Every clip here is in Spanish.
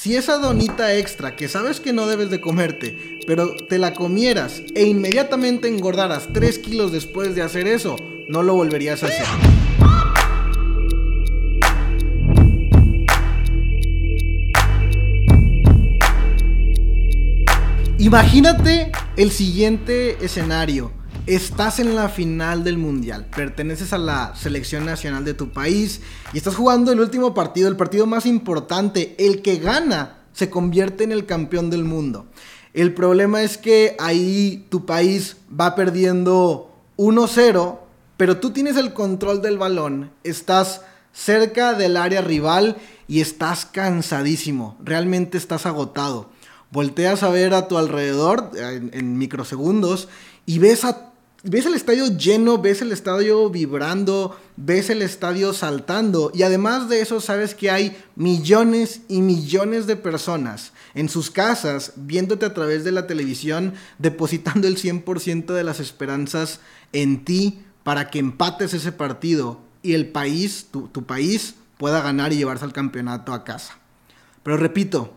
Si esa donita extra que sabes que no debes de comerte, pero te la comieras e inmediatamente engordaras 3 kilos después de hacer eso, no lo volverías a hacer. Imagínate el siguiente escenario. Estás en la final del mundial, perteneces a la selección nacional de tu país y estás jugando el último partido, el partido más importante, el que gana se convierte en el campeón del mundo. El problema es que ahí tu país va perdiendo 1-0, pero tú tienes el control del balón, estás cerca del área rival y estás cansadísimo, realmente estás agotado. Volteas a ver a tu alrededor en, en microsegundos y ves a ves el estadio lleno, ves el estadio vibrando, ves el estadio saltando y además de eso sabes que hay millones y millones de personas en sus casas viéndote a través de la televisión, depositando el 100% de las esperanzas en ti para que empates ese partido y el país, tu, tu país, pueda ganar y llevarse al campeonato a casa. Pero repito,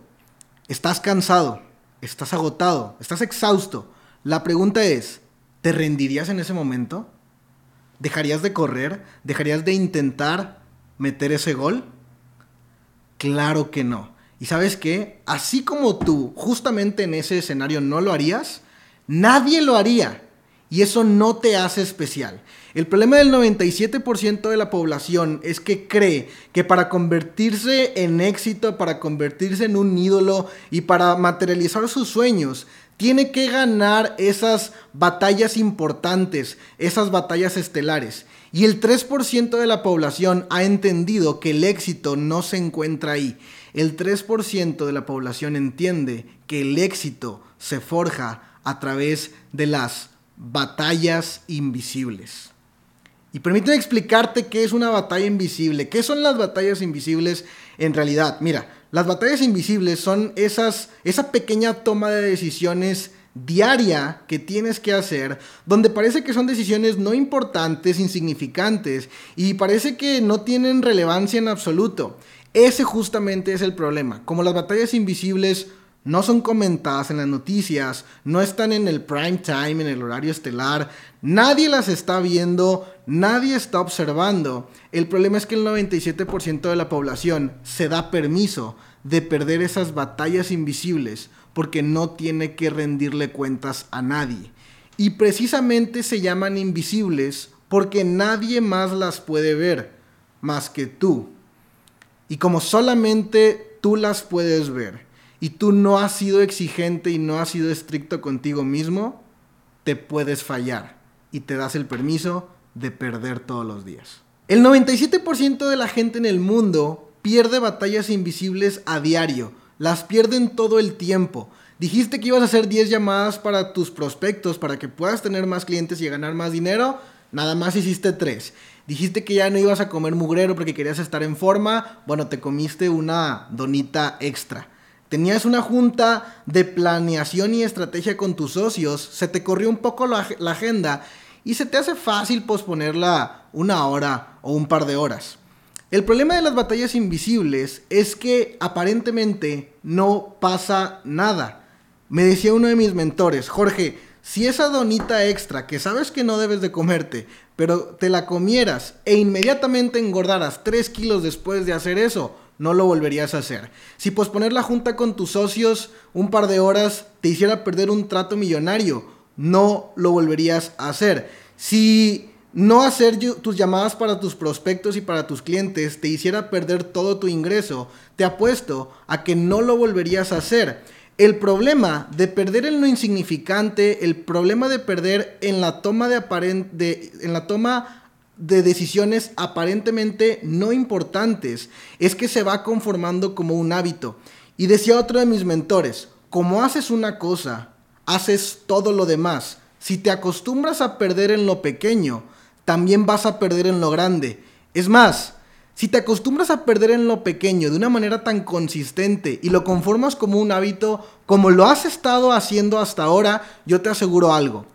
estás cansado, estás agotado, estás exhausto. La pregunta es, ¿Te rendirías en ese momento? ¿Dejarías de correr? ¿Dejarías de intentar meter ese gol? Claro que no. ¿Y sabes qué? Así como tú, justamente en ese escenario no lo harías, nadie lo haría. Y eso no te hace especial. El problema del 97% de la población es que cree que para convertirse en éxito, para convertirse en un ídolo y para materializar sus sueños, tiene que ganar esas batallas importantes, esas batallas estelares. Y el 3% de la población ha entendido que el éxito no se encuentra ahí. El 3% de la población entiende que el éxito se forja a través de las batallas invisibles. Y permíteme explicarte qué es una batalla invisible. ¿Qué son las batallas invisibles en realidad? Mira, las batallas invisibles son esas, esa pequeña toma de decisiones diaria que tienes que hacer, donde parece que son decisiones no importantes, insignificantes, y parece que no tienen relevancia en absoluto. Ese justamente es el problema. Como las batallas invisibles no son comentadas en las noticias, no están en el prime time, en el horario estelar, nadie las está viendo, nadie está observando. El problema es que el 97% de la población se da permiso de perder esas batallas invisibles porque no tiene que rendirle cuentas a nadie. Y precisamente se llaman invisibles porque nadie más las puede ver más que tú. Y como solamente tú las puedes ver, y tú no has sido exigente y no has sido estricto contigo mismo, te puedes fallar y te das el permiso de perder todos los días. El 97% de la gente en el mundo pierde batallas invisibles a diario, las pierden todo el tiempo. Dijiste que ibas a hacer 10 llamadas para tus prospectos para que puedas tener más clientes y ganar más dinero, nada más hiciste 3. Dijiste que ya no ibas a comer mugrero porque querías estar en forma, bueno, te comiste una donita extra tenías una junta de planeación y estrategia con tus socios, se te corrió un poco la, agenda y se te hace fácil posponerla una hora o un par de horas. El problema de las batallas invisibles es que aparentemente no pasa nada. Me decía uno de mis mentores, Jorge, si esa donita extra que sabes que no debes de comerte, pero te la comieras e inmediatamente engordaras 3 kilos después de hacer eso, no lo volverías a hacer. Si posponer la junta con tus socios un par de horas te hiciera perder un trato millonario, no lo volverías a hacer. Si no hacer tus llamadas para tus prospectos y para tus clientes te hiciera perder todo tu ingreso, te apuesto a que no lo volverías a hacer. El problema de perder en lo insignificante, el problema de perder en la toma de, en la toma de decisiones aparentemente no importantes es que se va conformando como un hábito. Y decía otro de mis mentores, como haces una cosa, haces todo lo demás. Si te acostumbras a perder en lo pequeño, también vas a perder en lo grande. Es más, si te acostumbras a perder en lo pequeño de una manera tan consistente y lo conformas como un hábito, como lo has estado haciendo hasta ahora, yo te aseguro algo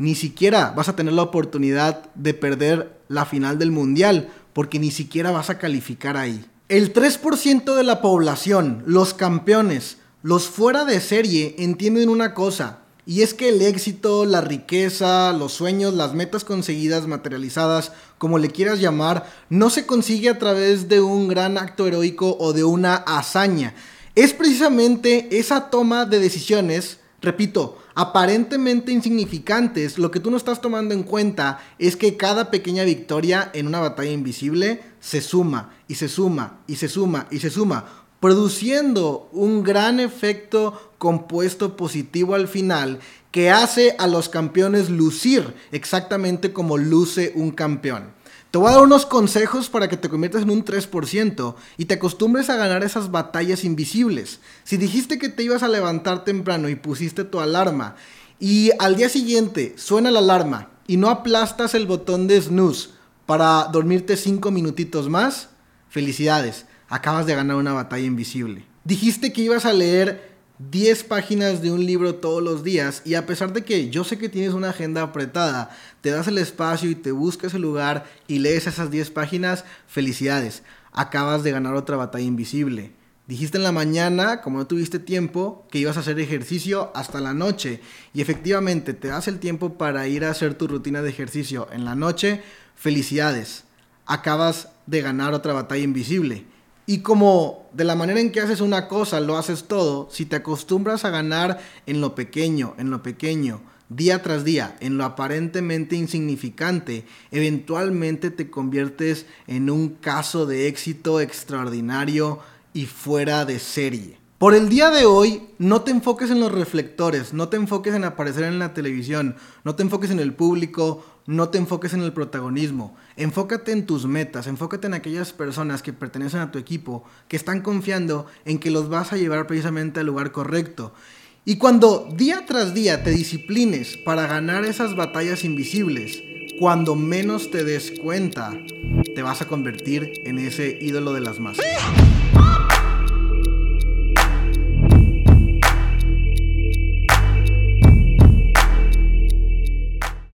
ni siquiera vas a tener la oportunidad de perder la final del mundial, porque ni siquiera vas a calificar ahí. El 3% de la población, los campeones, los fuera de serie, entienden una cosa. Y es que el éxito, la riqueza, los sueños, las metas conseguidas, materializadas, como le quieras llamar, no se consigue a través de un gran acto heroico o de una hazaña. Es precisamente esa toma de decisiones, repito, aparentemente insignificantes, lo que tú no estás tomando en cuenta es que cada pequeña victoria en una batalla invisible se suma y se suma y se suma y se suma, produciendo un gran efecto compuesto positivo al final que hace a los campeones lucir exactamente como luce un campeón. Te voy a dar unos consejos para que te conviertas en un 3% y te acostumbres a ganar esas batallas invisibles. Si dijiste que te ibas a levantar temprano y pusiste tu alarma y al día siguiente suena la alarma y no aplastas el botón de snooze para dormirte 5 minutitos más, felicidades, acabas de ganar una batalla invisible. Dijiste que ibas a leer 10 páginas de un libro todos los días y a pesar de que yo sé que tienes una agenda apretada, te das el espacio y te buscas el lugar y lees esas 10 páginas, felicidades, acabas de ganar otra batalla invisible. Dijiste en la mañana, como no tuviste tiempo, que ibas a hacer ejercicio hasta la noche y efectivamente te das el tiempo para ir a hacer tu rutina de ejercicio en la noche, felicidades, acabas de ganar otra batalla invisible. Y como de la manera en que haces una cosa lo haces todo, si te acostumbras a ganar en lo pequeño, en lo pequeño, día tras día, en lo aparentemente insignificante, eventualmente te conviertes en un caso de éxito extraordinario y fuera de serie. Por el día de hoy, no te enfoques en los reflectores, no te enfoques en aparecer en la televisión, no te enfoques en el público, no te enfoques en el protagonismo. Enfócate en tus metas, enfócate en aquellas personas que pertenecen a tu equipo, que están confiando en que los vas a llevar precisamente al lugar correcto. Y cuando día tras día te disciplines para ganar esas batallas invisibles, cuando menos te des cuenta, te vas a convertir en ese ídolo de las masas.